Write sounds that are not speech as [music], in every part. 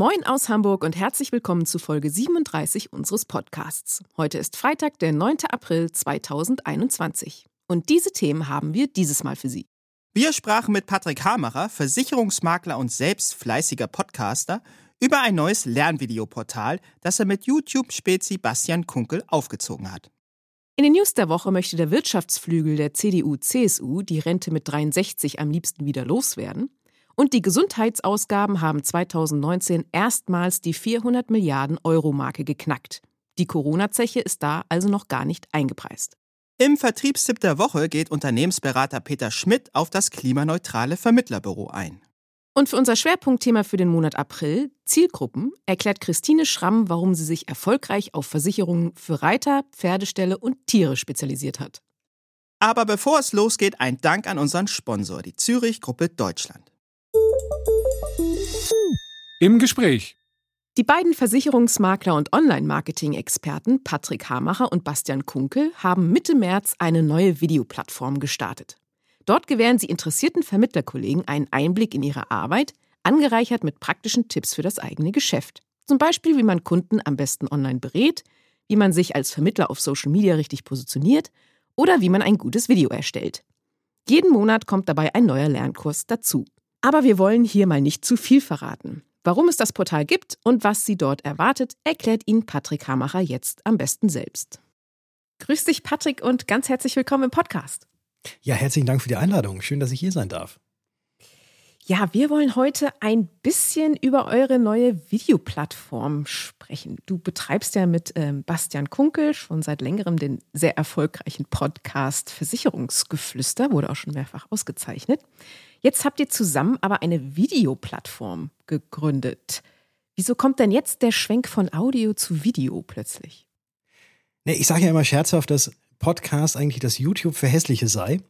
Moin aus Hamburg und herzlich willkommen zu Folge 37 unseres Podcasts. Heute ist Freitag, der 9. April 2021. Und diese Themen haben wir dieses Mal für Sie. Wir sprachen mit Patrick Hamacher, Versicherungsmakler und selbst fleißiger Podcaster, über ein neues Lernvideoportal, das er mit YouTube-Spezi Bastian Kunkel aufgezogen hat. In den News der Woche möchte der Wirtschaftsflügel der CDU-CSU die Rente mit 63 am liebsten wieder loswerden. Und die Gesundheitsausgaben haben 2019 erstmals die 400 Milliarden Euro Marke geknackt. Die Corona-Zeche ist da also noch gar nicht eingepreist. Im Vertriebstipp der Woche geht Unternehmensberater Peter Schmidt auf das klimaneutrale Vermittlerbüro ein. Und für unser Schwerpunktthema für den Monat April, Zielgruppen, erklärt Christine Schramm, warum sie sich erfolgreich auf Versicherungen für Reiter, Pferdeställe und Tiere spezialisiert hat. Aber bevor es losgeht, ein Dank an unseren Sponsor, die Zürich Gruppe Deutschland. Im Gespräch. Die beiden Versicherungsmakler und Online-Marketing-Experten Patrick Hamacher und Bastian Kunkel haben Mitte März eine neue Videoplattform gestartet. Dort gewähren sie interessierten Vermittlerkollegen einen Einblick in ihre Arbeit, angereichert mit praktischen Tipps für das eigene Geschäft. Zum Beispiel, wie man Kunden am besten online berät, wie man sich als Vermittler auf Social Media richtig positioniert oder wie man ein gutes Video erstellt. Jeden Monat kommt dabei ein neuer Lernkurs dazu. Aber wir wollen hier mal nicht zu viel verraten. Warum es das Portal gibt und was Sie dort erwartet, erklärt Ihnen Patrick Hamacher jetzt am besten selbst. Grüß dich, Patrick, und ganz herzlich willkommen im Podcast. Ja, herzlichen Dank für die Einladung. Schön, dass ich hier sein darf. Ja, wir wollen heute ein bisschen über eure neue Videoplattform sprechen. Du betreibst ja mit ähm, Bastian Kunkel schon seit längerem den sehr erfolgreichen Podcast Versicherungsgeflüster, wurde auch schon mehrfach ausgezeichnet. Jetzt habt ihr zusammen aber eine Videoplattform gegründet. Wieso kommt denn jetzt der Schwenk von Audio zu Video plötzlich? Nee, ich sage ja immer scherzhaft, dass Podcast eigentlich das YouTube für Hässliche sei.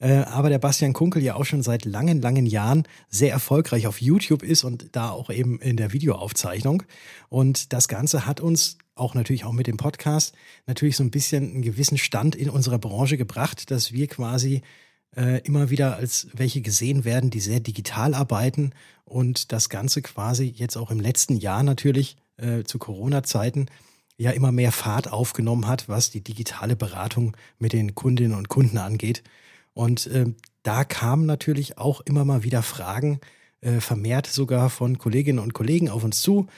Äh, aber der Bastian Kunkel ja auch schon seit langen, langen Jahren sehr erfolgreich auf YouTube ist und da auch eben in der Videoaufzeichnung. Und das Ganze hat uns auch natürlich auch mit dem Podcast natürlich so ein bisschen einen gewissen Stand in unserer Branche gebracht, dass wir quasi äh, immer wieder als welche gesehen werden, die sehr digital arbeiten und das Ganze quasi jetzt auch im letzten Jahr natürlich äh, zu Corona-Zeiten ja immer mehr Fahrt aufgenommen hat, was die digitale Beratung mit den Kundinnen und Kunden angeht. Und äh, da kamen natürlich auch immer mal wieder Fragen, äh, vermehrt sogar von Kolleginnen und Kollegen auf uns zu,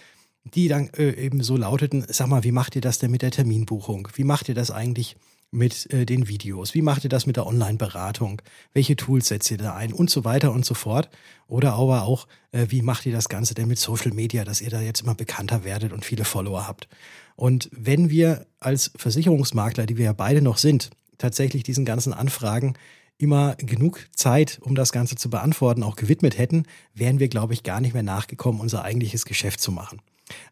die dann äh, eben so lauteten, sag mal, wie macht ihr das denn mit der Terminbuchung? Wie macht ihr das eigentlich mit äh, den Videos? Wie macht ihr das mit der Online-Beratung? Welche Tools setzt ihr da ein? Und so weiter und so fort. Oder aber auch, äh, wie macht ihr das Ganze denn mit Social Media, dass ihr da jetzt immer bekannter werdet und viele Follower habt? Und wenn wir als Versicherungsmakler, die wir ja beide noch sind, tatsächlich diesen ganzen Anfragen immer genug Zeit, um das Ganze zu beantworten, auch gewidmet hätten, wären wir, glaube ich, gar nicht mehr nachgekommen, unser eigentliches Geschäft zu machen.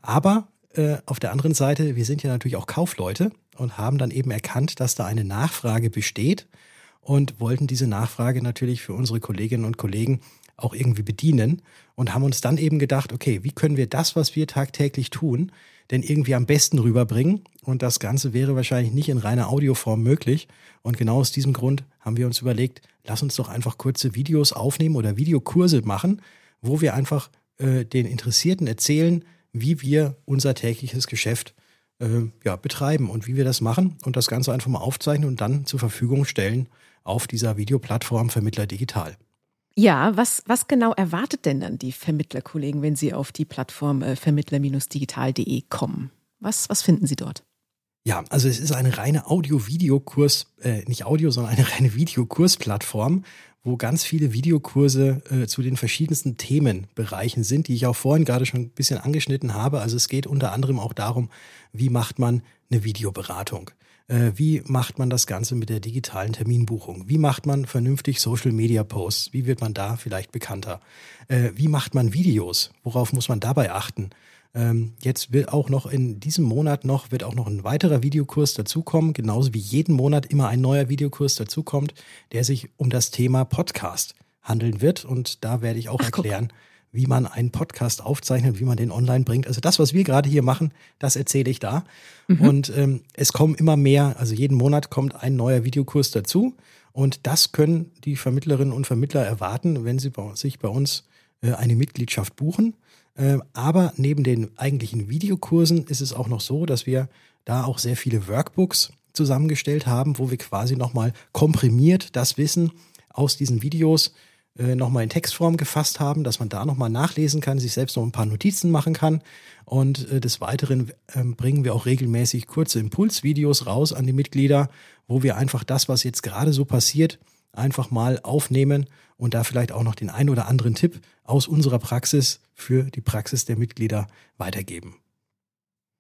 Aber äh, auf der anderen Seite, wir sind ja natürlich auch Kaufleute und haben dann eben erkannt, dass da eine Nachfrage besteht und wollten diese Nachfrage natürlich für unsere Kolleginnen und Kollegen auch irgendwie bedienen und haben uns dann eben gedacht, okay, wie können wir das, was wir tagtäglich tun, denn irgendwie am besten rüberbringen? Und das Ganze wäre wahrscheinlich nicht in reiner Audioform möglich. Und genau aus diesem Grund haben wir uns überlegt, lass uns doch einfach kurze Videos aufnehmen oder Videokurse machen, wo wir einfach äh, den Interessierten erzählen, wie wir unser tägliches Geschäft äh, ja, betreiben und wie wir das machen und das Ganze einfach mal aufzeichnen und dann zur Verfügung stellen auf dieser Videoplattform Vermittler Digital. Ja, was, was genau erwartet denn dann die Vermittlerkollegen, wenn sie auf die Plattform äh, vermittler-digital.de kommen? Was, was finden sie dort? Ja, also es ist eine reine Audio-Videokurs, äh, nicht Audio, sondern eine [laughs] reine Videokursplattform, wo ganz viele Videokurse äh, zu den verschiedensten Themenbereichen sind, die ich auch vorhin gerade schon ein bisschen angeschnitten habe. Also es geht unter anderem auch darum, wie macht man eine Videoberatung? Äh, wie macht man das Ganze mit der digitalen Terminbuchung? Wie macht man vernünftig Social-Media-Posts? Wie wird man da vielleicht bekannter? Äh, wie macht man Videos? Worauf muss man dabei achten? Ähm, jetzt wird auch noch in diesem Monat noch, wird auch noch ein weiterer Videokurs dazukommen, genauso wie jeden Monat immer ein neuer Videokurs dazukommt, der sich um das Thema Podcast handeln wird. Und da werde ich auch Ach, erklären, guck wie man einen Podcast aufzeichnet, wie man den online bringt. Also das, was wir gerade hier machen, das erzähle ich da. Mhm. Und ähm, es kommen immer mehr, also jeden Monat kommt ein neuer Videokurs dazu. Und das können die Vermittlerinnen und Vermittler erwarten, wenn sie sich bei uns äh, eine Mitgliedschaft buchen. Äh, aber neben den eigentlichen Videokursen ist es auch noch so, dass wir da auch sehr viele Workbooks zusammengestellt haben, wo wir quasi nochmal komprimiert das Wissen aus diesen Videos äh, nochmal in Textform gefasst haben, dass man da nochmal nachlesen kann, sich selbst noch ein paar Notizen machen kann. Und äh, des Weiteren äh, bringen wir auch regelmäßig kurze Impulsvideos raus an die Mitglieder, wo wir einfach das, was jetzt gerade so passiert, einfach mal aufnehmen und da vielleicht auch noch den ein oder anderen Tipp aus unserer Praxis für die Praxis der Mitglieder weitergeben.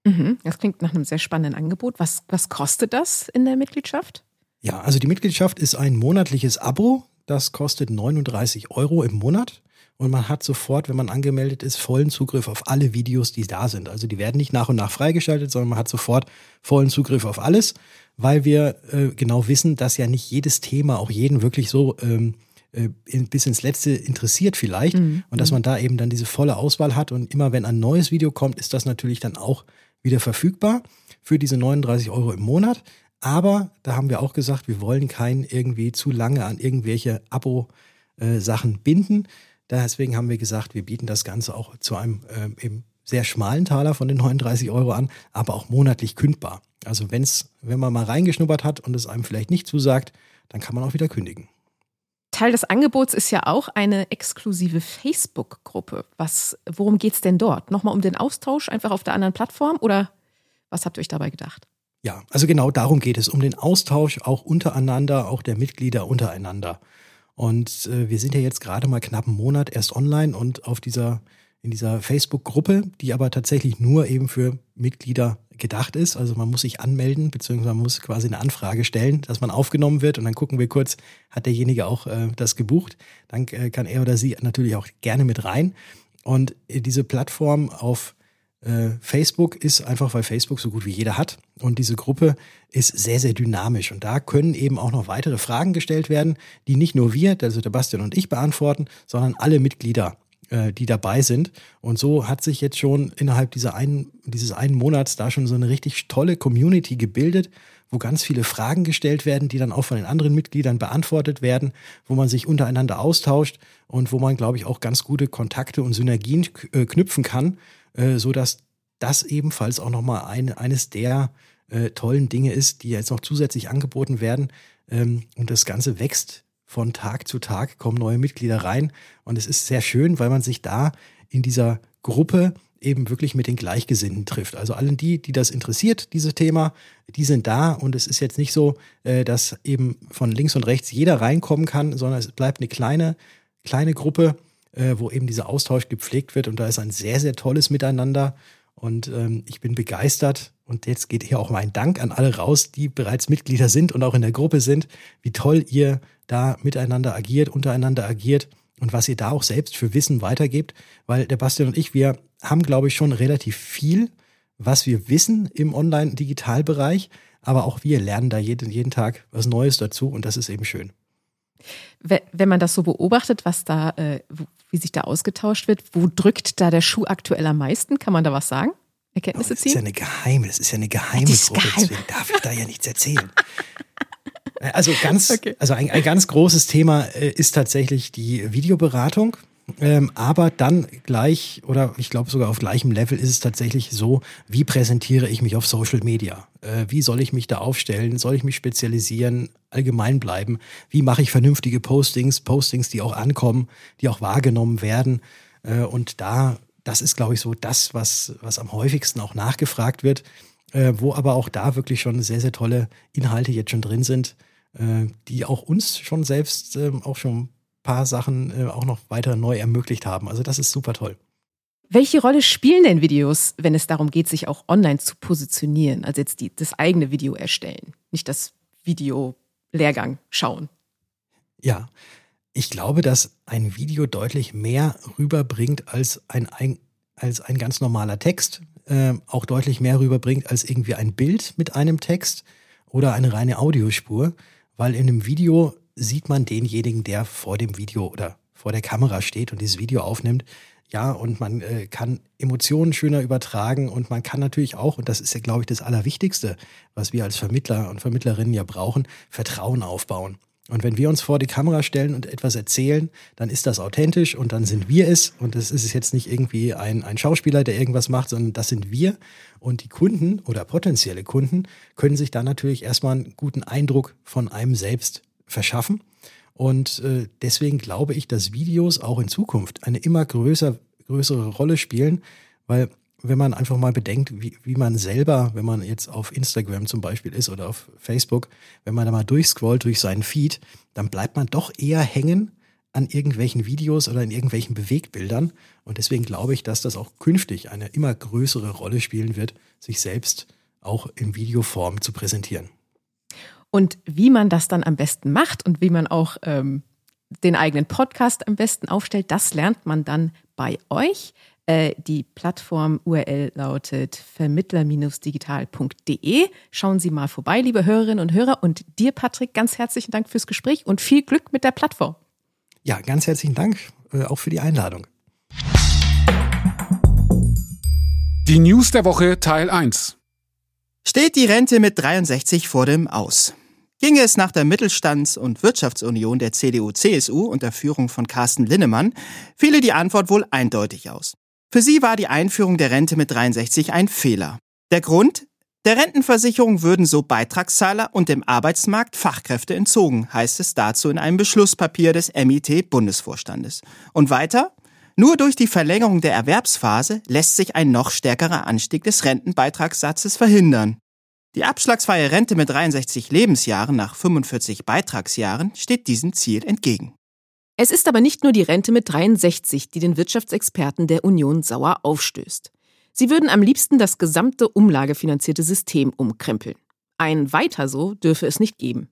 Mhm, das klingt nach einem sehr spannenden Angebot. Was, was kostet das in der Mitgliedschaft? Ja, also die Mitgliedschaft ist ein monatliches Abo. Das kostet 39 Euro im Monat. Und man hat sofort, wenn man angemeldet ist, vollen Zugriff auf alle Videos, die da sind. Also die werden nicht nach und nach freigeschaltet, sondern man hat sofort vollen Zugriff auf alles, weil wir äh, genau wissen, dass ja nicht jedes Thema auch jeden wirklich so ähm, äh, bis ins Letzte interessiert vielleicht. Mhm. Und dass man da eben dann diese volle Auswahl hat. Und immer wenn ein neues Video kommt, ist das natürlich dann auch wieder verfügbar für diese 39 Euro im Monat. Aber da haben wir auch gesagt, wir wollen keinen irgendwie zu lange an irgendwelche Abo-Sachen äh, binden. Deswegen haben wir gesagt, wir bieten das Ganze auch zu einem äh, eben sehr schmalen Taler von den 39 Euro an, aber auch monatlich kündbar. Also wenn's, wenn man mal reingeschnuppert hat und es einem vielleicht nicht zusagt, dann kann man auch wieder kündigen. Teil des Angebots ist ja auch eine exklusive Facebook-Gruppe. worum geht es denn dort? Nochmal um den Austausch einfach auf der anderen Plattform oder was habt ihr euch dabei gedacht? Ja, also genau darum geht es, um den Austausch auch untereinander, auch der Mitglieder untereinander. Und äh, wir sind ja jetzt gerade mal knapp einen Monat erst online und auf dieser, in dieser Facebook-Gruppe, die aber tatsächlich nur eben für Mitglieder gedacht ist. Also man muss sich anmelden, beziehungsweise man muss quasi eine Anfrage stellen, dass man aufgenommen wird und dann gucken wir kurz, hat derjenige auch äh, das gebucht. Dann äh, kann er oder sie natürlich auch gerne mit rein. Und äh, diese Plattform auf äh, Facebook ist einfach, weil Facebook so gut wie jeder hat. Und diese Gruppe ist sehr, sehr dynamisch. Und da können eben auch noch weitere Fragen gestellt werden, die nicht nur wir, also der Bastian und ich beantworten, sondern alle Mitglieder, äh, die dabei sind. Und so hat sich jetzt schon innerhalb dieser einen, dieses einen Monats da schon so eine richtig tolle Community gebildet, wo ganz viele Fragen gestellt werden, die dann auch von den anderen Mitgliedern beantwortet werden, wo man sich untereinander austauscht und wo man, glaube ich, auch ganz gute Kontakte und Synergien äh, knüpfen kann äh, so dass das ebenfalls auch nochmal ein, eines der äh, tollen Dinge ist, die jetzt noch zusätzlich angeboten werden. Ähm, und das Ganze wächst von Tag zu Tag, kommen neue Mitglieder rein. Und es ist sehr schön, weil man sich da in dieser Gruppe eben wirklich mit den Gleichgesinnten trifft. Also allen die, die das interessiert, dieses Thema, die sind da und es ist jetzt nicht so, äh, dass eben von links und rechts jeder reinkommen kann, sondern es bleibt eine kleine, kleine Gruppe, äh, wo eben dieser Austausch gepflegt wird. Und da ist ein sehr, sehr tolles Miteinander. Und ähm, ich bin begeistert. Und jetzt geht hier auch mein Dank an alle raus, die bereits Mitglieder sind und auch in der Gruppe sind, wie toll ihr da miteinander agiert, untereinander agiert und was ihr da auch selbst für Wissen weitergebt. Weil der Bastian und ich, wir haben, glaube ich, schon relativ viel, was wir wissen im Online-Digitalbereich. Aber auch wir lernen da jeden, jeden Tag was Neues dazu und das ist eben schön. Wenn man das so beobachtet, was da, äh, wie sich da ausgetauscht wird, wo drückt da der Schuh aktuell am meisten? Kann man da was sagen? Erkenntnisse ziehen? Das ist ja eine geheime, das ist ja eine geheime Gruppe, geheim. deswegen darf ich da ja nichts erzählen. [laughs] Äh, also ganz, okay. also ein, ein ganz großes Thema äh, ist tatsächlich die Videoberatung. Ähm, aber dann gleich oder ich glaube sogar auf gleichem Level ist es tatsächlich so, wie präsentiere ich mich auf Social Media? Äh, wie soll ich mich da aufstellen? Soll ich mich spezialisieren? Allgemein bleiben? Wie mache ich vernünftige Postings? Postings, die auch ankommen, die auch wahrgenommen werden? Äh, und da, das ist glaube ich so das, was, was am häufigsten auch nachgefragt wird, äh, wo aber auch da wirklich schon sehr, sehr tolle Inhalte jetzt schon drin sind, äh, die auch uns schon selbst ähm, auch schon paar Sachen äh, auch noch weiter neu ermöglicht haben. Also das ist super toll. Welche Rolle spielen denn Videos, wenn es darum geht, sich auch online zu positionieren? Also jetzt die, das eigene Video erstellen, nicht das Video-Lehrgang schauen. Ja, ich glaube, dass ein Video deutlich mehr rüberbringt als ein, ein, als ein ganz normaler Text äh, auch deutlich mehr rüberbringt als irgendwie ein Bild mit einem Text oder eine reine Audiospur, weil in einem Video sieht man denjenigen, der vor dem Video oder vor der Kamera steht und dieses Video aufnimmt. Ja, und man äh, kann Emotionen schöner übertragen und man kann natürlich auch, und das ist ja, glaube ich, das Allerwichtigste, was wir als Vermittler und Vermittlerinnen ja brauchen, Vertrauen aufbauen. Und wenn wir uns vor die Kamera stellen und etwas erzählen, dann ist das authentisch und dann sind wir es. Und das ist jetzt nicht irgendwie ein, ein Schauspieler, der irgendwas macht, sondern das sind wir. Und die Kunden oder potenzielle Kunden können sich dann natürlich erstmal einen guten Eindruck von einem selbst verschaffen. Und äh, deswegen glaube ich, dass Videos auch in Zukunft eine immer größer, größere Rolle spielen, weil wenn man einfach mal bedenkt, wie, wie man selber, wenn man jetzt auf Instagram zum Beispiel ist oder auf Facebook, wenn man da mal durchscrollt durch seinen Feed, dann bleibt man doch eher hängen an irgendwelchen Videos oder in irgendwelchen Bewegbildern. Und deswegen glaube ich, dass das auch künftig eine immer größere Rolle spielen wird, sich selbst auch in Videoform zu präsentieren. Und wie man das dann am besten macht und wie man auch ähm, den eigenen Podcast am besten aufstellt, das lernt man dann bei euch. Äh, die Plattform-URL lautet vermittler-digital.de. Schauen Sie mal vorbei, liebe Hörerinnen und Hörer. Und dir, Patrick, ganz herzlichen Dank fürs Gespräch und viel Glück mit der Plattform. Ja, ganz herzlichen Dank äh, auch für die Einladung. Die News der Woche Teil 1. Steht die Rente mit 63 vor dem Aus? Ginge es nach der Mittelstands- und Wirtschaftsunion der CDU-CSU unter Führung von Carsten Linnemann, fiele die Antwort wohl eindeutig aus. Für sie war die Einführung der Rente mit 63 ein Fehler. Der Grund? Der Rentenversicherung würden so Beitragszahler und dem Arbeitsmarkt Fachkräfte entzogen, heißt es dazu in einem Beschlusspapier des MIT-Bundesvorstandes. Und weiter? Nur durch die Verlängerung der Erwerbsphase lässt sich ein noch stärkerer Anstieg des Rentenbeitragssatzes verhindern. Die abschlagsfreie Rente mit 63 Lebensjahren nach 45 Beitragsjahren steht diesem Ziel entgegen. Es ist aber nicht nur die Rente mit 63, die den Wirtschaftsexperten der Union sauer aufstößt. Sie würden am liebsten das gesamte umlagefinanzierte System umkrempeln. Ein Weiter so dürfe es nicht geben.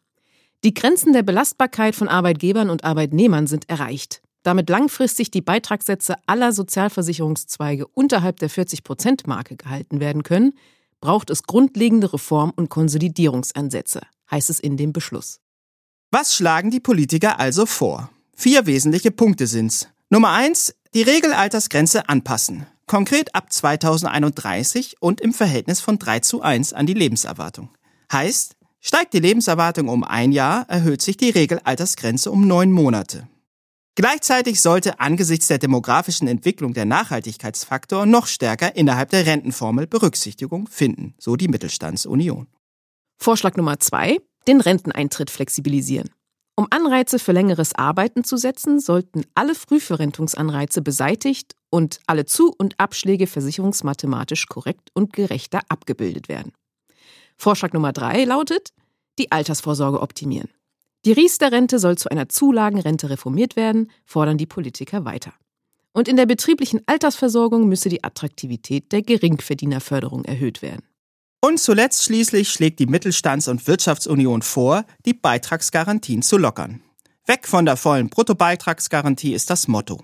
Die Grenzen der Belastbarkeit von Arbeitgebern und Arbeitnehmern sind erreicht. Damit langfristig die Beitragssätze aller Sozialversicherungszweige unterhalb der 40-Prozent-Marke gehalten werden können, braucht es grundlegende Reform- und Konsolidierungsansätze, heißt es in dem Beschluss. Was schlagen die Politiker also vor? Vier wesentliche Punkte sind's. Nummer eins, die Regelaltersgrenze anpassen. Konkret ab 2031 und im Verhältnis von 3 zu 1 an die Lebenserwartung. Heißt, steigt die Lebenserwartung um ein Jahr, erhöht sich die Regelaltersgrenze um neun Monate. Gleichzeitig sollte angesichts der demografischen Entwicklung der Nachhaltigkeitsfaktor noch stärker innerhalb der Rentenformel Berücksichtigung finden, so die Mittelstandsunion. Vorschlag Nummer zwei, den Renteneintritt flexibilisieren. Um Anreize für längeres Arbeiten zu setzen, sollten alle Frühverrentungsanreize beseitigt und alle Zu- und Abschläge versicherungsmathematisch korrekt und gerechter abgebildet werden. Vorschlag Nummer drei lautet, die Altersvorsorge optimieren. Die Riester-Rente soll zu einer Zulagenrente reformiert werden, fordern die Politiker weiter. Und in der betrieblichen Altersversorgung müsse die Attraktivität der Geringverdienerförderung erhöht werden. Und zuletzt schließlich schlägt die Mittelstands- und Wirtschaftsunion vor, die Beitragsgarantien zu lockern. Weg von der vollen Bruttobeitragsgarantie ist das Motto.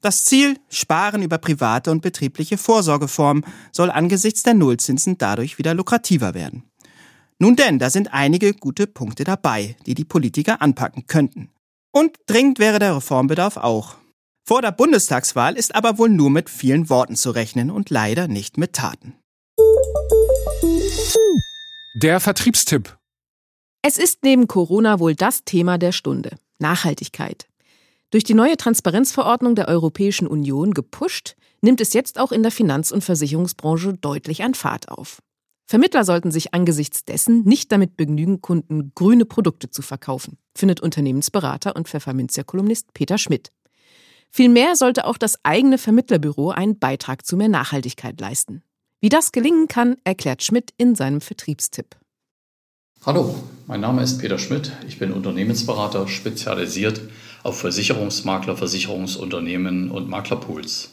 Das Ziel, Sparen über private und betriebliche Vorsorgeformen, soll angesichts der Nullzinsen dadurch wieder lukrativer werden. Nun denn, da sind einige gute Punkte dabei, die die Politiker anpacken könnten. Und dringend wäre der Reformbedarf auch. Vor der Bundestagswahl ist aber wohl nur mit vielen Worten zu rechnen und leider nicht mit Taten. Der Vertriebstipp. Es ist neben Corona wohl das Thema der Stunde. Nachhaltigkeit. Durch die neue Transparenzverordnung der Europäischen Union gepusht, nimmt es jetzt auch in der Finanz- und Versicherungsbranche deutlich an Fahrt auf. Vermittler sollten sich angesichts dessen nicht damit begnügen, Kunden grüne Produkte zu verkaufen, findet Unternehmensberater und Pfefferminzia-Kolumnist Peter Schmidt. Vielmehr sollte auch das eigene Vermittlerbüro einen Beitrag zu mehr Nachhaltigkeit leisten. Wie das gelingen kann, erklärt Schmidt in seinem Vertriebstipp. Hallo, mein Name ist Peter Schmidt. Ich bin Unternehmensberater, spezialisiert auf Versicherungsmakler, Versicherungsunternehmen und Maklerpools.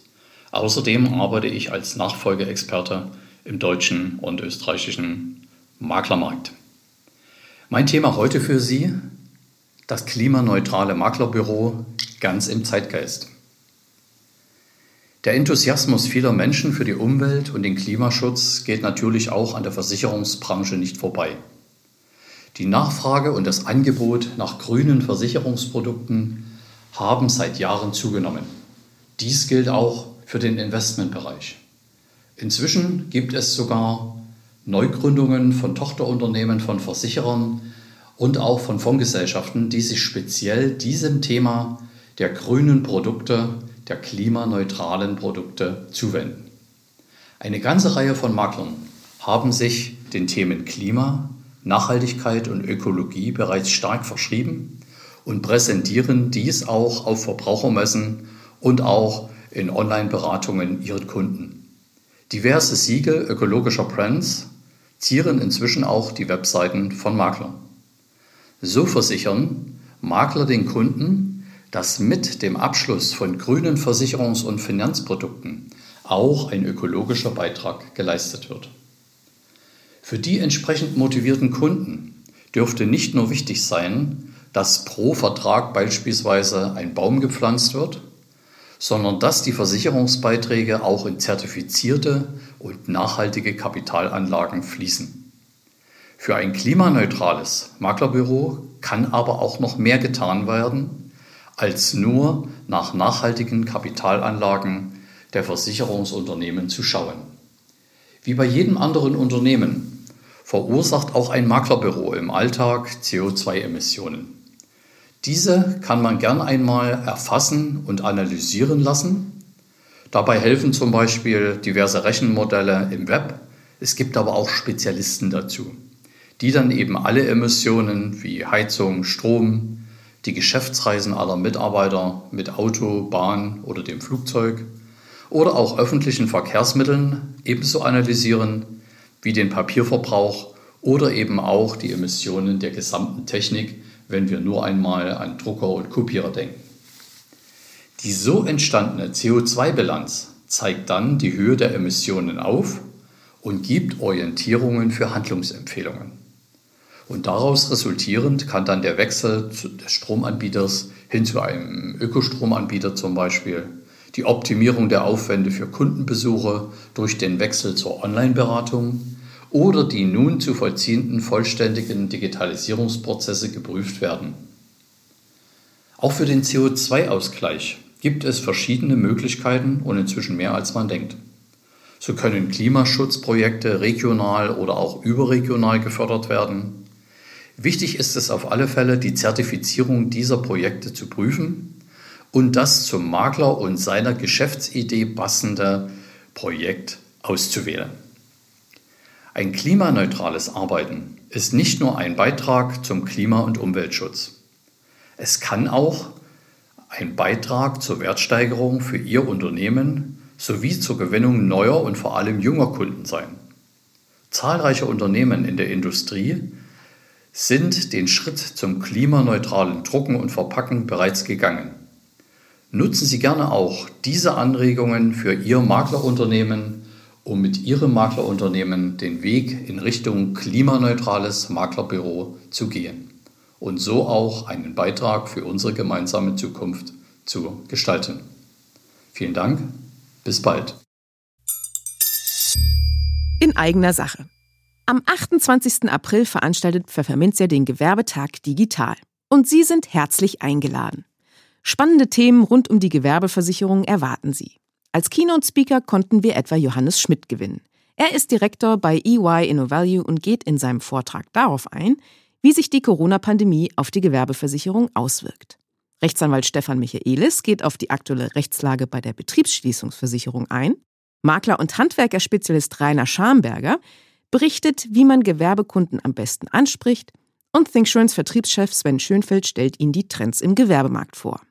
Außerdem arbeite ich als Nachfolgeexperte im deutschen und österreichischen Maklermarkt. Mein Thema heute für Sie, das klimaneutrale Maklerbüro ganz im Zeitgeist. Der Enthusiasmus vieler Menschen für die Umwelt und den Klimaschutz geht natürlich auch an der Versicherungsbranche nicht vorbei. Die Nachfrage und das Angebot nach grünen Versicherungsprodukten haben seit Jahren zugenommen. Dies gilt auch für den Investmentbereich. Inzwischen gibt es sogar Neugründungen von Tochterunternehmen von Versicherern und auch von Fondsgesellschaften, die sich speziell diesem Thema der grünen Produkte, der klimaneutralen Produkte zuwenden. Eine ganze Reihe von Maklern haben sich den Themen Klima, Nachhaltigkeit und Ökologie bereits stark verschrieben und präsentieren dies auch auf Verbrauchermessen und auch in Online-Beratungen ihren Kunden. Diverse Siegel ökologischer Brands zieren inzwischen auch die Webseiten von Maklern. So versichern Makler den Kunden, dass mit dem Abschluss von grünen Versicherungs- und Finanzprodukten auch ein ökologischer Beitrag geleistet wird. Für die entsprechend motivierten Kunden dürfte nicht nur wichtig sein, dass pro Vertrag beispielsweise ein Baum gepflanzt wird, sondern dass die Versicherungsbeiträge auch in zertifizierte und nachhaltige Kapitalanlagen fließen. Für ein klimaneutrales Maklerbüro kann aber auch noch mehr getan werden, als nur nach nachhaltigen Kapitalanlagen der Versicherungsunternehmen zu schauen. Wie bei jedem anderen Unternehmen verursacht auch ein Maklerbüro im Alltag CO2-Emissionen. Diese kann man gern einmal erfassen und analysieren lassen. Dabei helfen zum Beispiel diverse Rechenmodelle im Web. Es gibt aber auch Spezialisten dazu, die dann eben alle Emissionen wie Heizung, Strom, die Geschäftsreisen aller Mitarbeiter mit Auto, Bahn oder dem Flugzeug oder auch öffentlichen Verkehrsmitteln ebenso analysieren wie den Papierverbrauch oder eben auch die Emissionen der gesamten Technik, wenn wir nur einmal an Drucker und Kopierer denken. Die so entstandene CO2-Bilanz zeigt dann die Höhe der Emissionen auf und gibt Orientierungen für Handlungsempfehlungen. Und daraus resultierend kann dann der Wechsel des Stromanbieters hin zu einem Ökostromanbieter zum Beispiel, die Optimierung der Aufwände für Kundenbesuche durch den Wechsel zur Online-Beratung oder die nun zu vollziehenden vollständigen Digitalisierungsprozesse geprüft werden. Auch für den CO2-Ausgleich gibt es verschiedene Möglichkeiten und inzwischen mehr als man denkt. So können Klimaschutzprojekte regional oder auch überregional gefördert werden. Wichtig ist es auf alle Fälle, die Zertifizierung dieser Projekte zu prüfen und das zum Makler und seiner Geschäftsidee passende Projekt auszuwählen. Ein klimaneutrales Arbeiten ist nicht nur ein Beitrag zum Klima- und Umweltschutz. Es kann auch ein Beitrag zur Wertsteigerung für Ihr Unternehmen sowie zur Gewinnung neuer und vor allem junger Kunden sein. Zahlreiche Unternehmen in der Industrie sind den Schritt zum klimaneutralen Drucken und Verpacken bereits gegangen. Nutzen Sie gerne auch diese Anregungen für Ihr Maklerunternehmen um mit Ihrem Maklerunternehmen den Weg in Richtung klimaneutrales Maklerbüro zu gehen und so auch einen Beitrag für unsere gemeinsame Zukunft zu gestalten. Vielen Dank, bis bald. In eigener Sache. Am 28. April veranstaltet Pfefferminzia den Gewerbetag digital. Und Sie sind herzlich eingeladen. Spannende Themen rund um die Gewerbeversicherung erwarten Sie. Als Keynote-Speaker konnten wir etwa Johannes Schmidt gewinnen. Er ist Direktor bei EY InnoValue und geht in seinem Vortrag darauf ein, wie sich die Corona-Pandemie auf die Gewerbeversicherung auswirkt. Rechtsanwalt Stefan Michaelis geht auf die aktuelle Rechtslage bei der Betriebsschließungsversicherung ein. Makler und Handwerkerspezialist Rainer Schamberger berichtet, wie man Gewerbekunden am besten anspricht. Und ThinkSurance Vertriebschef Sven Schönfeld stellt Ihnen die Trends im Gewerbemarkt vor.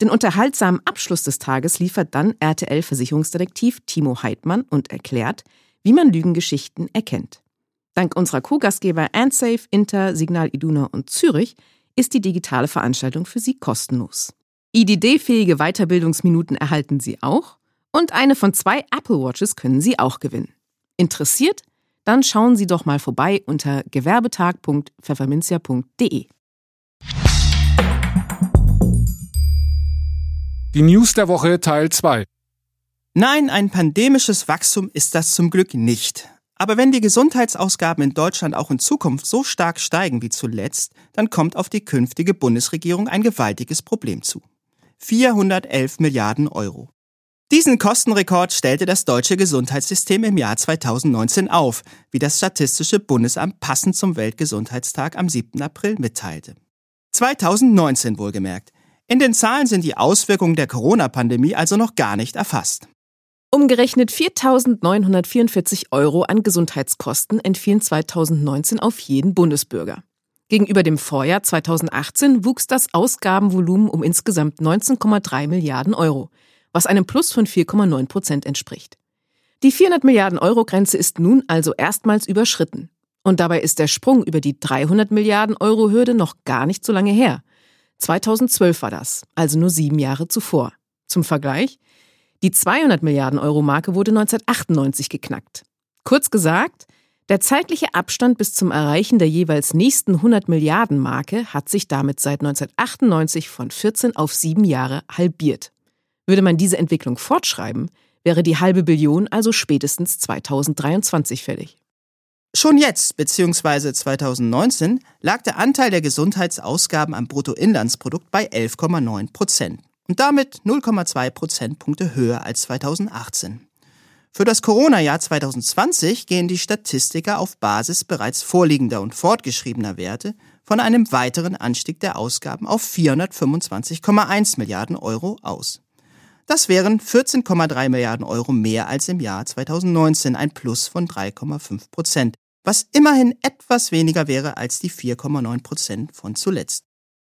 Den unterhaltsamen Abschluss des Tages liefert dann RTL-Versicherungsdetektiv Timo Heidmann und erklärt, wie man Lügengeschichten erkennt. Dank unserer Co-Gastgeber AndSafe, Inter, Signal Iduna und Zürich ist die digitale Veranstaltung für Sie kostenlos. IDD-fähige Weiterbildungsminuten erhalten Sie auch und eine von zwei Apple Watches können Sie auch gewinnen. Interessiert? Dann schauen Sie doch mal vorbei unter gewerbetag.pfefferminzia.de. Die News der Woche Teil 2. Nein, ein pandemisches Wachstum ist das zum Glück nicht. Aber wenn die Gesundheitsausgaben in Deutschland auch in Zukunft so stark steigen wie zuletzt, dann kommt auf die künftige Bundesregierung ein gewaltiges Problem zu. 411 Milliarden Euro. Diesen Kostenrekord stellte das deutsche Gesundheitssystem im Jahr 2019 auf, wie das Statistische Bundesamt passend zum Weltgesundheitstag am 7. April mitteilte. 2019 wohlgemerkt. In den Zahlen sind die Auswirkungen der Corona-Pandemie also noch gar nicht erfasst. Umgerechnet 4.944 Euro an Gesundheitskosten entfielen 2019 auf jeden Bundesbürger. Gegenüber dem Vorjahr 2018 wuchs das Ausgabenvolumen um insgesamt 19,3 Milliarden Euro – was einem Plus von 4,9 Prozent entspricht. Die 400 Milliarden Euro Grenze ist nun also erstmals überschritten. Und dabei ist der Sprung über die 300 Milliarden Euro Hürde noch gar nicht so lange her. 2012 war das, also nur sieben Jahre zuvor. Zum Vergleich, die 200 Milliarden Euro Marke wurde 1998 geknackt. Kurz gesagt, der zeitliche Abstand bis zum Erreichen der jeweils nächsten 100 Milliarden Marke hat sich damit seit 1998 von 14 auf sieben Jahre halbiert. Würde man diese Entwicklung fortschreiben, wäre die halbe Billion also spätestens 2023 fällig. Schon jetzt, bzw. 2019, lag der Anteil der Gesundheitsausgaben am Bruttoinlandsprodukt bei 11,9 Prozent und damit 0,2 Prozentpunkte höher als 2018. Für das Corona-Jahr 2020 gehen die Statistiker auf Basis bereits vorliegender und fortgeschriebener Werte von einem weiteren Anstieg der Ausgaben auf 425,1 Milliarden Euro aus. Das wären 14,3 Milliarden Euro mehr als im Jahr 2019, ein Plus von 3,5 Prozent, was immerhin etwas weniger wäre als die 4,9 Prozent von zuletzt.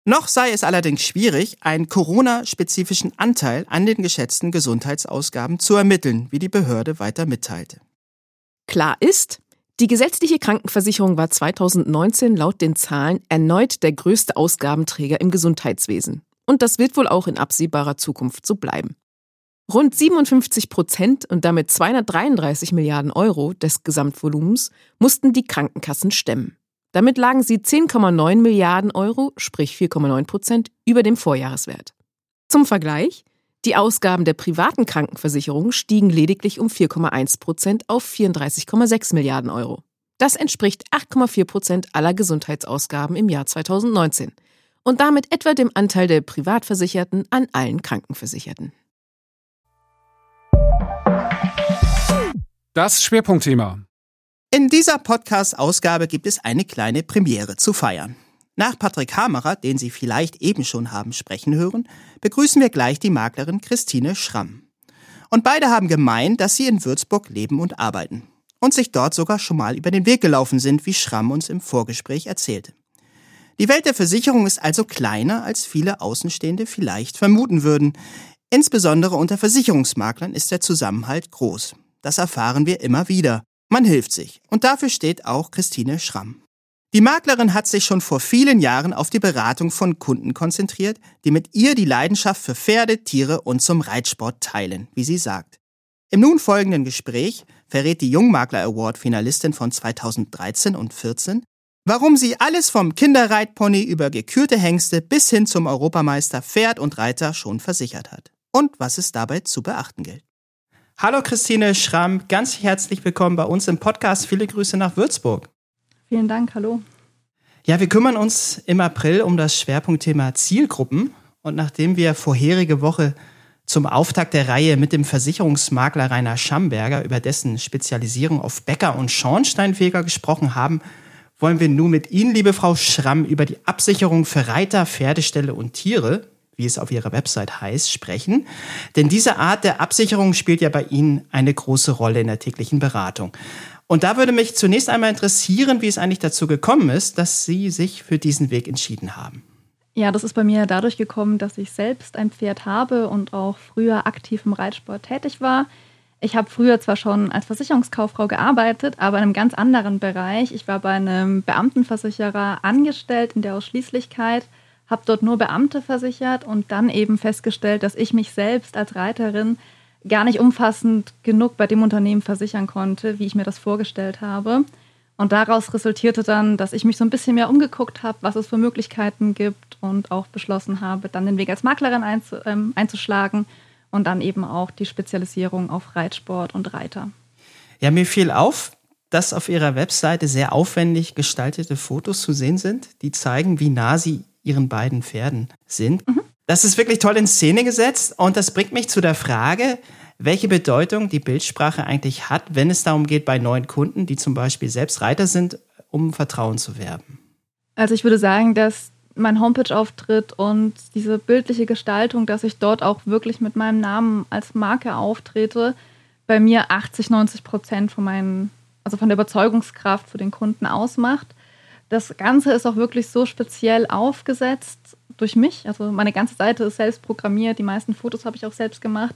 Noch sei es allerdings schwierig, einen Corona-spezifischen Anteil an den geschätzten Gesundheitsausgaben zu ermitteln, wie die Behörde weiter mitteilte. Klar ist, die gesetzliche Krankenversicherung war 2019 laut den Zahlen erneut der größte Ausgabenträger im Gesundheitswesen. Und das wird wohl auch in absehbarer Zukunft so bleiben. Rund 57 Prozent und damit 233 Milliarden Euro des Gesamtvolumens mussten die Krankenkassen stemmen. Damit lagen sie 10,9 Milliarden Euro, sprich 4,9 Prozent, über dem Vorjahreswert. Zum Vergleich, die Ausgaben der privaten Krankenversicherung stiegen lediglich um 4,1 Prozent auf 34,6 Milliarden Euro. Das entspricht 8,4 Prozent aller Gesundheitsausgaben im Jahr 2019 und damit etwa dem Anteil der Privatversicherten an allen Krankenversicherten. Das Schwerpunktthema. In dieser Podcast-Ausgabe gibt es eine kleine Premiere zu feiern. Nach Patrick Hamerer, den Sie vielleicht eben schon haben sprechen hören, begrüßen wir gleich die Maklerin Christine Schramm. Und beide haben gemeint, dass sie in Würzburg leben und arbeiten und sich dort sogar schon mal über den Weg gelaufen sind, wie Schramm uns im Vorgespräch erzählte. Die Welt der Versicherung ist also kleiner, als viele Außenstehende vielleicht vermuten würden. Insbesondere unter Versicherungsmaklern ist der Zusammenhalt groß. Das erfahren wir immer wieder. Man hilft sich. Und dafür steht auch Christine Schramm. Die Maklerin hat sich schon vor vielen Jahren auf die Beratung von Kunden konzentriert, die mit ihr die Leidenschaft für Pferde, Tiere und zum Reitsport teilen, wie sie sagt. Im nun folgenden Gespräch verrät die Jungmakler Award Finalistin von 2013 und 14, warum sie alles vom Kinderreitpony über gekürte Hengste bis hin zum Europameister Pferd und Reiter schon versichert hat und was es dabei zu beachten gilt. Hallo Christine Schramm, ganz herzlich willkommen bei uns im Podcast. Viele Grüße nach Würzburg. Vielen Dank, hallo. Ja, wir kümmern uns im April um das Schwerpunktthema Zielgruppen. Und nachdem wir vorherige Woche zum Auftakt der Reihe mit dem Versicherungsmakler Rainer Schamberger über dessen Spezialisierung auf Bäcker und Schornsteinfeger gesprochen haben, wollen wir nun mit Ihnen, liebe Frau Schramm, über die Absicherung für Reiter, Pferdeställe und Tiere wie es auf Ihrer Website heißt, sprechen. Denn diese Art der Absicherung spielt ja bei Ihnen eine große Rolle in der täglichen Beratung. Und da würde mich zunächst einmal interessieren, wie es eigentlich dazu gekommen ist, dass Sie sich für diesen Weg entschieden haben. Ja, das ist bei mir dadurch gekommen, dass ich selbst ein Pferd habe und auch früher aktiv im Reitsport tätig war. Ich habe früher zwar schon als Versicherungskauffrau gearbeitet, aber in einem ganz anderen Bereich. Ich war bei einem Beamtenversicherer angestellt in der Ausschließlichkeit habe dort nur Beamte versichert und dann eben festgestellt, dass ich mich selbst als Reiterin gar nicht umfassend genug bei dem Unternehmen versichern konnte, wie ich mir das vorgestellt habe. Und daraus resultierte dann, dass ich mich so ein bisschen mehr umgeguckt habe, was es für Möglichkeiten gibt und auch beschlossen habe, dann den Weg als Maklerin einzu, ähm, einzuschlagen und dann eben auch die Spezialisierung auf Reitsport und Reiter. Ja, mir fiel auf, dass auf ihrer Webseite sehr aufwendig gestaltete Fotos zu sehen sind, die zeigen, wie nah sie ihren beiden Pferden sind. Mhm. Das ist wirklich toll in Szene gesetzt und das bringt mich zu der Frage, welche Bedeutung die Bildsprache eigentlich hat, wenn es darum geht, bei neuen Kunden, die zum Beispiel selbst Reiter sind, um Vertrauen zu werben. Also ich würde sagen, dass mein Homepage-Auftritt und diese bildliche Gestaltung, dass ich dort auch wirklich mit meinem Namen als Marke auftrete, bei mir 80, 90 Prozent von meinen, also von der Überzeugungskraft für den Kunden ausmacht. Das Ganze ist auch wirklich so speziell aufgesetzt durch mich. Also meine ganze Seite ist selbst programmiert, die meisten Fotos habe ich auch selbst gemacht,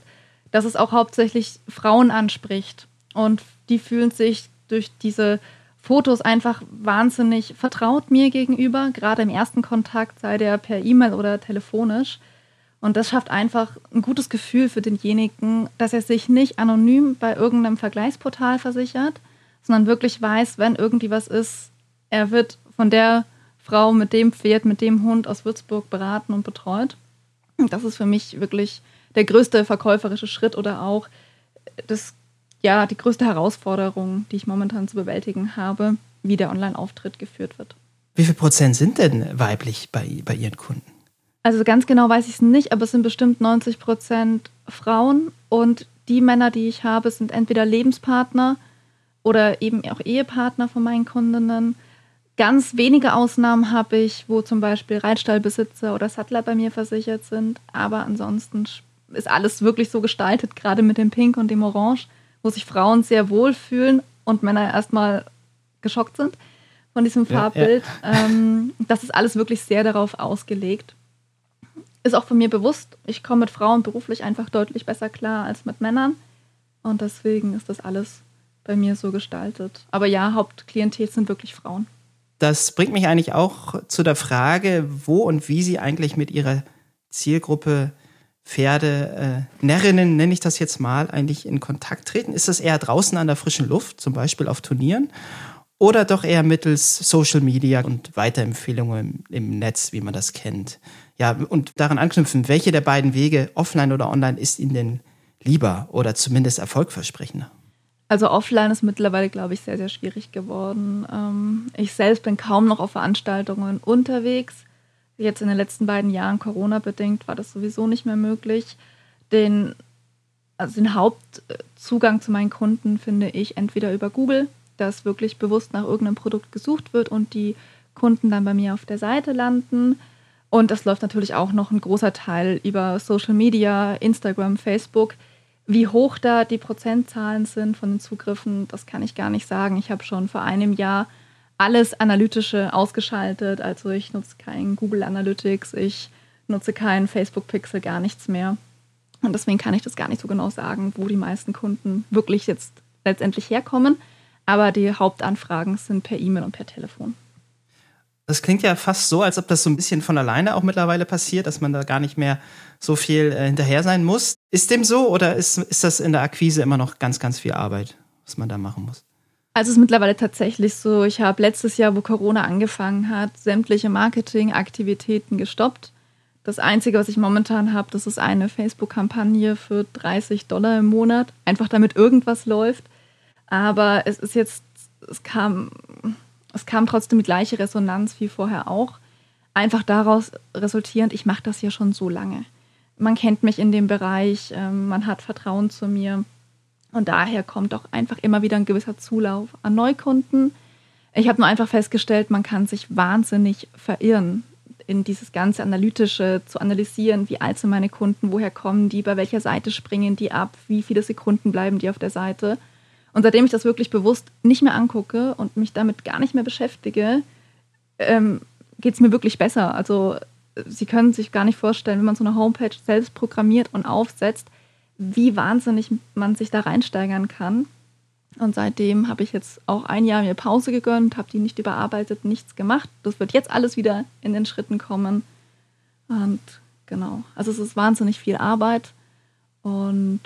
dass es auch hauptsächlich Frauen anspricht. Und die fühlen sich durch diese Fotos einfach wahnsinnig vertraut mir gegenüber, gerade im ersten Kontakt, sei der per E-Mail oder telefonisch. Und das schafft einfach ein gutes Gefühl für denjenigen, dass er sich nicht anonym bei irgendeinem Vergleichsportal versichert, sondern wirklich weiß, wenn irgendwie was ist, er wird von der Frau mit dem Pferd, mit dem Hund aus Würzburg beraten und betreut. Das ist für mich wirklich der größte verkäuferische Schritt oder auch das ja, die größte Herausforderung, die ich momentan zu bewältigen habe, wie der Online-Auftritt geführt wird. Wie viel Prozent sind denn weiblich bei, bei Ihren Kunden? Also ganz genau weiß ich es nicht, aber es sind bestimmt 90 Prozent Frauen und die Männer, die ich habe, sind entweder Lebenspartner oder eben auch Ehepartner von meinen Kundinnen. Ganz wenige Ausnahmen habe ich, wo zum Beispiel Reitstallbesitzer oder Sattler bei mir versichert sind, aber ansonsten ist alles wirklich so gestaltet, gerade mit dem Pink und dem Orange, wo sich Frauen sehr wohl fühlen und Männer erstmal geschockt sind von diesem Farbbild. Ja, ja. Ähm, das ist alles wirklich sehr darauf ausgelegt. Ist auch von mir bewusst, ich komme mit Frauen beruflich einfach deutlich besser klar als mit Männern. Und deswegen ist das alles bei mir so gestaltet. Aber ja, Hauptklientel sind wirklich Frauen. Das bringt mich eigentlich auch zu der Frage, wo und wie Sie eigentlich mit Ihrer Zielgruppe Pferde, äh, Närrinnen, nenne ich das jetzt mal, eigentlich in Kontakt treten? Ist das eher draußen an der frischen Luft, zum Beispiel auf Turnieren? Oder doch eher mittels Social Media und Weiterempfehlungen im, im Netz, wie man das kennt? Ja, und daran anknüpfen, welche der beiden Wege, offline oder online, ist Ihnen denn lieber oder zumindest erfolgversprechender? Also offline ist mittlerweile, glaube ich, sehr, sehr schwierig geworden. Ähm, ich selbst bin kaum noch auf Veranstaltungen unterwegs. Jetzt in den letzten beiden Jahren Corona-bedingt war das sowieso nicht mehr möglich. Den, also den Hauptzugang zu meinen Kunden finde ich entweder über Google, dass wirklich bewusst nach irgendeinem Produkt gesucht wird und die Kunden dann bei mir auf der Seite landen. Und das läuft natürlich auch noch ein großer Teil über Social Media, Instagram, Facebook. Wie hoch da die Prozentzahlen sind von den Zugriffen, das kann ich gar nicht sagen. Ich habe schon vor einem Jahr alles Analytische ausgeschaltet. Also ich nutze kein Google Analytics, ich nutze kein Facebook Pixel, gar nichts mehr. Und deswegen kann ich das gar nicht so genau sagen, wo die meisten Kunden wirklich jetzt letztendlich herkommen. Aber die Hauptanfragen sind per E-Mail und per Telefon. Das klingt ja fast so, als ob das so ein bisschen von alleine auch mittlerweile passiert, dass man da gar nicht mehr so viel äh, hinterher sein muss. Ist dem so oder ist, ist das in der Akquise immer noch ganz, ganz viel Arbeit, was man da machen muss? Also es ist mittlerweile tatsächlich so, ich habe letztes Jahr, wo Corona angefangen hat, sämtliche Marketingaktivitäten gestoppt. Das Einzige, was ich momentan habe, das ist eine Facebook-Kampagne für 30 Dollar im Monat, einfach damit irgendwas läuft. Aber es ist jetzt, es kam, es kam trotzdem die gleiche Resonanz wie vorher auch. Einfach daraus resultierend, ich mache das ja schon so lange. Man kennt mich in dem Bereich, ähm, man hat Vertrauen zu mir. Und daher kommt auch einfach immer wieder ein gewisser Zulauf an Neukunden. Ich habe nur einfach festgestellt, man kann sich wahnsinnig verirren in dieses ganze Analytische zu analysieren, wie alt sind meine Kunden, woher kommen die, bei welcher Seite springen die ab, wie viele Sekunden bleiben die auf der Seite. Und seitdem ich das wirklich bewusst nicht mehr angucke und mich damit gar nicht mehr beschäftige, ähm, geht es mir wirklich besser. Also Sie können sich gar nicht vorstellen, wenn man so eine Homepage selbst programmiert und aufsetzt, wie wahnsinnig man sich da reinsteigern kann. Und seitdem habe ich jetzt auch ein Jahr mir Pause gegönnt, habe die nicht überarbeitet, nichts gemacht. Das wird jetzt alles wieder in den Schritten kommen. Und genau, also es ist wahnsinnig viel Arbeit und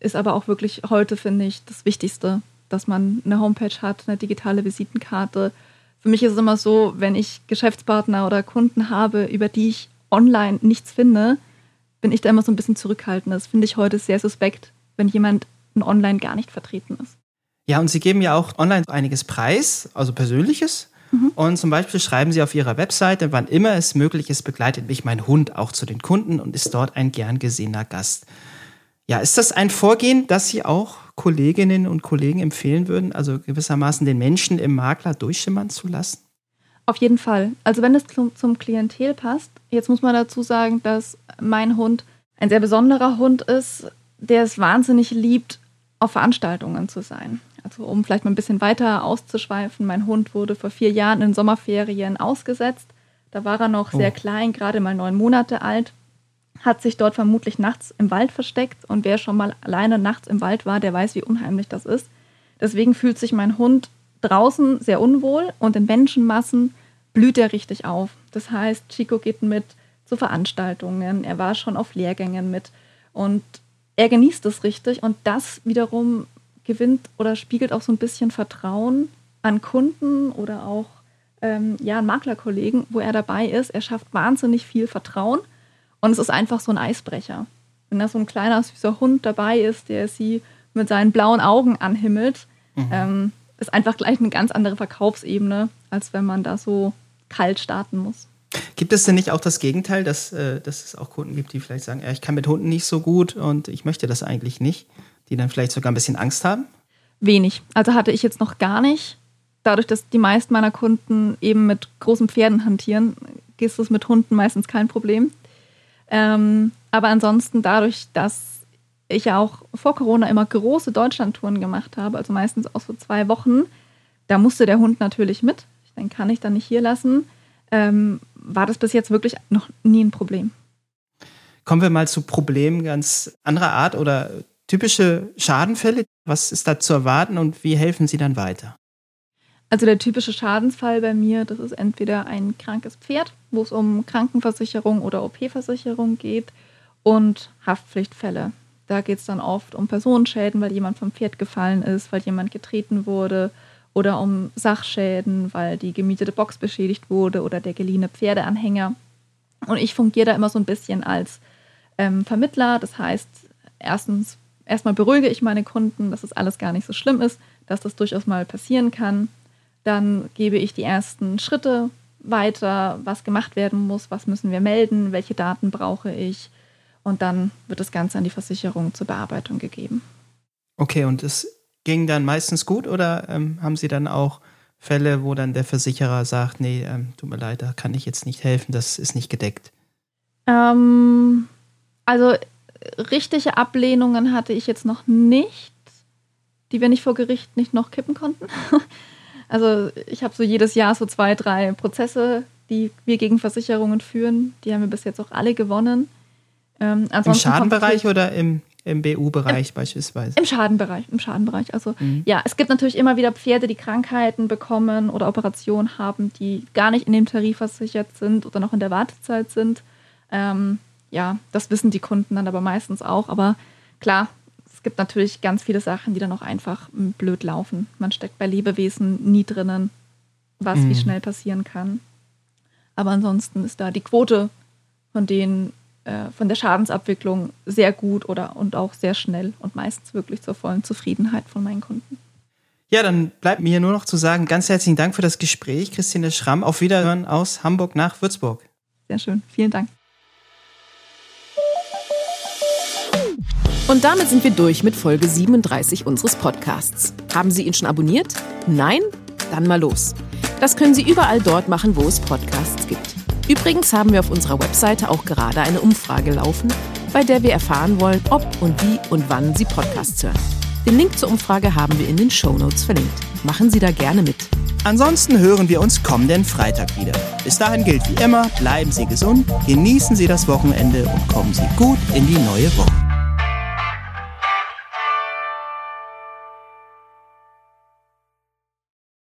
ist aber auch wirklich heute, finde ich, das Wichtigste, dass man eine Homepage hat, eine digitale Visitenkarte. Für mich ist es immer so, wenn ich Geschäftspartner oder Kunden habe, über die ich online nichts finde, bin ich da immer so ein bisschen zurückhaltend. Das finde ich heute sehr suspekt, wenn jemand online gar nicht vertreten ist. Ja, und Sie geben ja auch online einiges preis, also Persönliches. Mhm. Und zum Beispiel schreiben Sie auf Ihrer Webseite, wann immer es möglich ist, begleitet mich mein Hund auch zu den Kunden und ist dort ein gern gesehener Gast. Ja, ist das ein Vorgehen, das Sie auch Kolleginnen und Kollegen empfehlen würden, also gewissermaßen den Menschen im Makler durchschimmern zu lassen? Auf jeden Fall. Also wenn es zum Klientel passt, jetzt muss man dazu sagen, dass mein Hund ein sehr besonderer Hund ist, der es wahnsinnig liebt, auf Veranstaltungen zu sein. Also um vielleicht mal ein bisschen weiter auszuschweifen, mein Hund wurde vor vier Jahren in Sommerferien ausgesetzt. Da war er noch oh. sehr klein, gerade mal neun Monate alt, hat sich dort vermutlich nachts im Wald versteckt. Und wer schon mal alleine nachts im Wald war, der weiß, wie unheimlich das ist. Deswegen fühlt sich mein Hund draußen sehr unwohl und in Menschenmassen blüht er richtig auf. Das heißt, Chico geht mit zu Veranstaltungen, er war schon auf Lehrgängen mit und er genießt es richtig und das wiederum gewinnt oder spiegelt auch so ein bisschen Vertrauen an Kunden oder auch ähm, ja, an Maklerkollegen, wo er dabei ist. Er schafft wahnsinnig viel Vertrauen und es ist einfach so ein Eisbrecher. Wenn da so ein kleiner, süßer Hund dabei ist, der sie mit seinen blauen Augen anhimmelt, mhm. ähm, ist einfach gleich eine ganz andere Verkaufsebene, als wenn man da so kalt starten muss. Gibt es denn nicht auch das Gegenteil, dass, äh, dass es auch Kunden gibt, die vielleicht sagen, ja, ich kann mit Hunden nicht so gut und ich möchte das eigentlich nicht, die dann vielleicht sogar ein bisschen Angst haben? Wenig. Also hatte ich jetzt noch gar nicht. Dadurch, dass die meisten meiner Kunden eben mit großen Pferden hantieren, ist es mit Hunden meistens kein Problem. Ähm, aber ansonsten dadurch, dass ich ja auch vor Corona immer große Deutschlandtouren gemacht habe, also meistens auch so zwei Wochen, da musste der Hund natürlich mit. Den kann ich dann nicht hier lassen. Ähm, war das bis jetzt wirklich noch nie ein Problem. Kommen wir mal zu Problemen ganz anderer Art oder typische Schadenfälle. Was ist da zu erwarten und wie helfen Sie dann weiter? Also der typische Schadensfall bei mir, das ist entweder ein krankes Pferd, wo es um Krankenversicherung oder OP-Versicherung geht und Haftpflichtfälle. Da geht es dann oft um Personenschäden, weil jemand vom Pferd gefallen ist, weil jemand getreten wurde oder um Sachschäden, weil die gemietete Box beschädigt wurde oder der geliehene Pferdeanhänger. Und ich fungiere da immer so ein bisschen als ähm, Vermittler. Das heißt, erstens, erstmal beruhige ich meine Kunden, dass es das alles gar nicht so schlimm ist, dass das durchaus mal passieren kann. Dann gebe ich die ersten Schritte weiter, was gemacht werden muss, was müssen wir melden, welche Daten brauche ich und dann wird das Ganze an die Versicherung zur Bearbeitung gegeben. Okay, und es ging dann meistens gut oder ähm, haben Sie dann auch Fälle, wo dann der Versicherer sagt, nee, ähm, tut mir leid, da kann ich jetzt nicht helfen, das ist nicht gedeckt? Ähm, also richtige Ablehnungen hatte ich jetzt noch nicht, die wir nicht vor Gericht nicht noch kippen konnten. [laughs] also ich habe so jedes Jahr so zwei, drei Prozesse, die wir gegen Versicherungen führen. Die haben wir bis jetzt auch alle gewonnen. Ähm, Im Schadenbereich oder im, im BU-Bereich beispielsweise? Im Schadenbereich, im Schadenbereich. Also mhm. ja, es gibt natürlich immer wieder Pferde, die Krankheiten bekommen oder Operationen haben, die gar nicht in dem Tarif versichert sind oder noch in der Wartezeit sind. Ähm, ja, das wissen die Kunden dann aber meistens auch. Aber klar, es gibt natürlich ganz viele Sachen, die dann auch einfach blöd laufen. Man steckt bei Lebewesen nie drinnen, was mhm. wie schnell passieren kann. Aber ansonsten ist da die Quote von denen äh, von der Schadensabwicklung sehr gut oder und auch sehr schnell und meistens wirklich zur vollen Zufriedenheit von meinen Kunden. Ja, dann bleibt mir nur noch zu sagen, ganz herzlichen Dank für das Gespräch, Christine Schramm. Auf Wiederhören aus Hamburg nach Würzburg. Sehr schön, vielen Dank. Und damit sind wir durch mit Folge 37 unseres Podcasts. Haben Sie ihn schon abonniert? Nein? Dann mal los. Das können Sie überall dort machen, wo es Podcasts gibt. Übrigens haben wir auf unserer Webseite auch gerade eine Umfrage laufen, bei der wir erfahren wollen, ob und wie und wann Sie Podcasts hören. Den Link zur Umfrage haben wir in den Show Notes verlinkt. Machen Sie da gerne mit. Ansonsten hören wir uns kommenden Freitag wieder. Bis dahin gilt wie immer, bleiben Sie gesund, genießen Sie das Wochenende und kommen Sie gut in die neue Woche.